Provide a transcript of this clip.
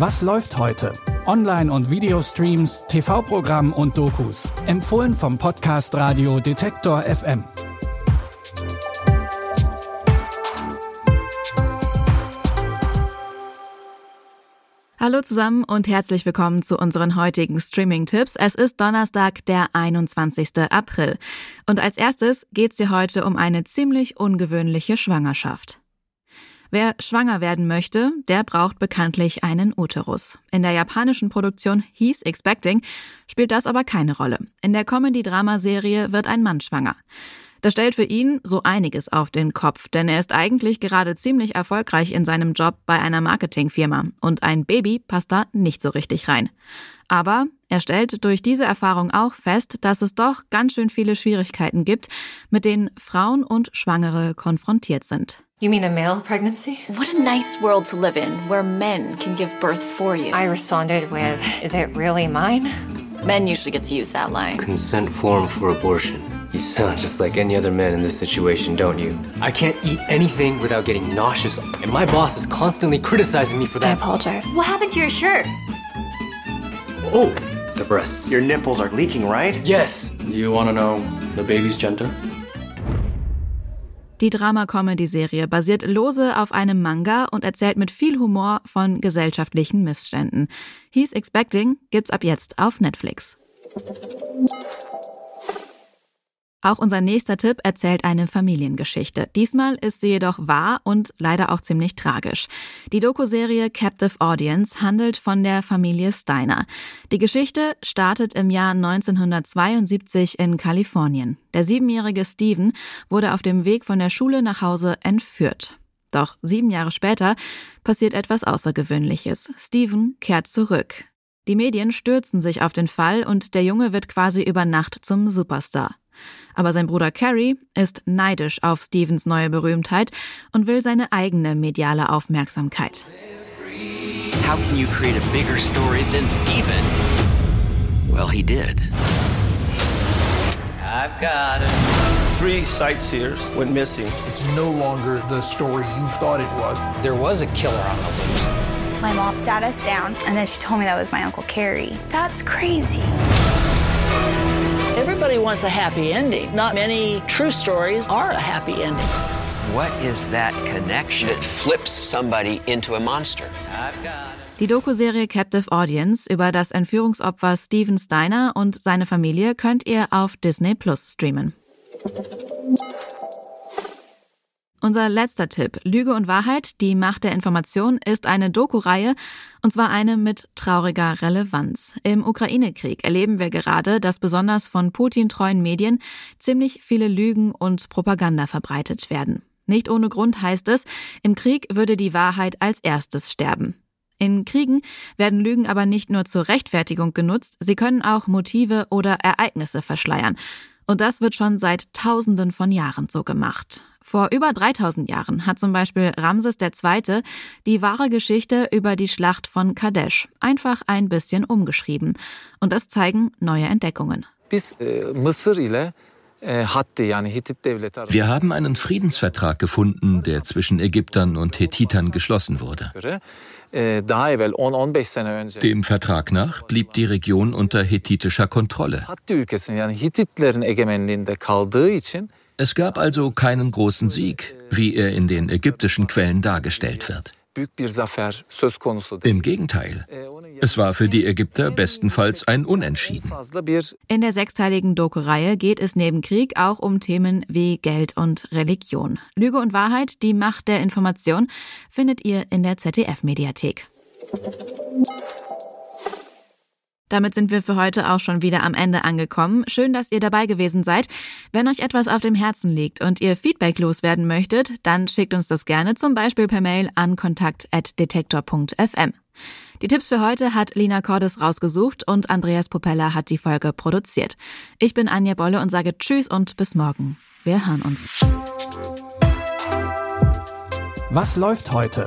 Was läuft heute? Online- und Videostreams, TV-Programm und Dokus. Empfohlen vom Podcast Radio Detektor FM. Hallo zusammen und herzlich willkommen zu unseren heutigen Streaming-Tipps. Es ist Donnerstag, der 21. April. Und als erstes geht es hier heute um eine ziemlich ungewöhnliche Schwangerschaft. Wer schwanger werden möchte, der braucht bekanntlich einen Uterus. In der japanischen Produktion He's Expecting spielt das aber keine Rolle. In der Comedy-Drama-Serie wird ein Mann schwanger. Das stellt für ihn so einiges auf den Kopf, denn er ist eigentlich gerade ziemlich erfolgreich in seinem Job bei einer Marketingfirma und ein Baby passt da nicht so richtig rein. Aber er stellt durch diese Erfahrung auch fest, dass es doch ganz schön viele Schwierigkeiten gibt, mit denen Frauen und Schwangere konfrontiert sind. You mean a male pregnancy? What a nice world to live in, where men can give birth for you. I responded with, Is it really mine? Men usually get to use that line. Consent form for abortion. You sound just like any other man in this situation, don't you? I can't eat anything without getting nauseous, and my boss is constantly criticizing me for I that. apologize. What happened to your shirt? Oh, the breasts. Your nipples are leaking, right? yes. You want to know the baby's gender? Die Drama-Comedy-Serie basiert lose auf einem Manga und erzählt mit viel Humor von gesellschaftlichen Missständen. He's Expecting gibt's ab jetzt auf Netflix. Auch unser nächster Tipp erzählt eine Familiengeschichte. Diesmal ist sie jedoch wahr und leider auch ziemlich tragisch. Die Doku-Serie Captive Audience handelt von der Familie Steiner. Die Geschichte startet im Jahr 1972 in Kalifornien. Der siebenjährige Steven wurde auf dem Weg von der Schule nach Hause entführt. Doch sieben Jahre später passiert etwas Außergewöhnliches. Steven kehrt zurück. Die Medien stürzen sich auf den Fall und der Junge wird quasi über Nacht zum Superstar. Aber sein Bruder Carrie ist neidisch auf Stevens neue Berühmtheit und will seine eigene mediale Aufmerksamkeit. How can you create a bigger story than Steven? Well, he did. I've got it. Three sightseers went missing. It's no longer the story you thought it was. There was a killer on the loose. My mom sat us down and then she told me that was my Uncle Carrie. That's crazy. Everybody wants a happy ending. Not many true stories are a happy ending. What is that connection that flips somebody into a monster? I've got it. Die Dokuserie Captive Audience über das Entführungsopfer Steven Steiner und seine Familie könnt ihr auf Disney Plus streamen. Unser letzter Tipp, Lüge und Wahrheit, die Macht der Information, ist eine Doku-Reihe, und zwar eine mit trauriger Relevanz. Im Ukraine-Krieg erleben wir gerade, dass besonders von Putin-treuen Medien ziemlich viele Lügen und Propaganda verbreitet werden. Nicht ohne Grund heißt es, im Krieg würde die Wahrheit als erstes sterben. In Kriegen werden Lügen aber nicht nur zur Rechtfertigung genutzt, sie können auch Motive oder Ereignisse verschleiern. Und das wird schon seit Tausenden von Jahren so gemacht. Vor über 3000 Jahren hat zum Beispiel Ramses II. die wahre Geschichte über die Schlacht von Kadesh einfach ein bisschen umgeschrieben. Und das zeigen neue Entdeckungen. Biz e, arasında Wir haben einen Friedensvertrag gefunden, der zwischen Ägyptern und Hethitern geschlossen wurde. göre daha evvel 10-15 sene önce Dem Vertrag nach blieb die Region unter hethitischer Kontrolle. Es gab also keinen großen Sieg, wie er in den ägyptischen Quellen dargestellt wird. Im Gegenteil, es war für die Ägypter bestenfalls ein Unentschieden. In der sechsteiligen Doku-Reihe geht es neben Krieg auch um Themen wie Geld und Religion. Lüge und Wahrheit, die Macht der Information, findet ihr in der ZDF-Mediathek. Damit sind wir für heute auch schon wieder am Ende angekommen. Schön, dass ihr dabei gewesen seid. Wenn euch etwas auf dem Herzen liegt und ihr Feedback loswerden möchtet, dann schickt uns das gerne zum Beispiel per Mail an kontakt.detektor.fm. Die Tipps für heute hat Lina Cordes rausgesucht und Andreas Popella hat die Folge produziert. Ich bin Anja Bolle und sage Tschüss und bis morgen. Wir hören uns. Was läuft heute?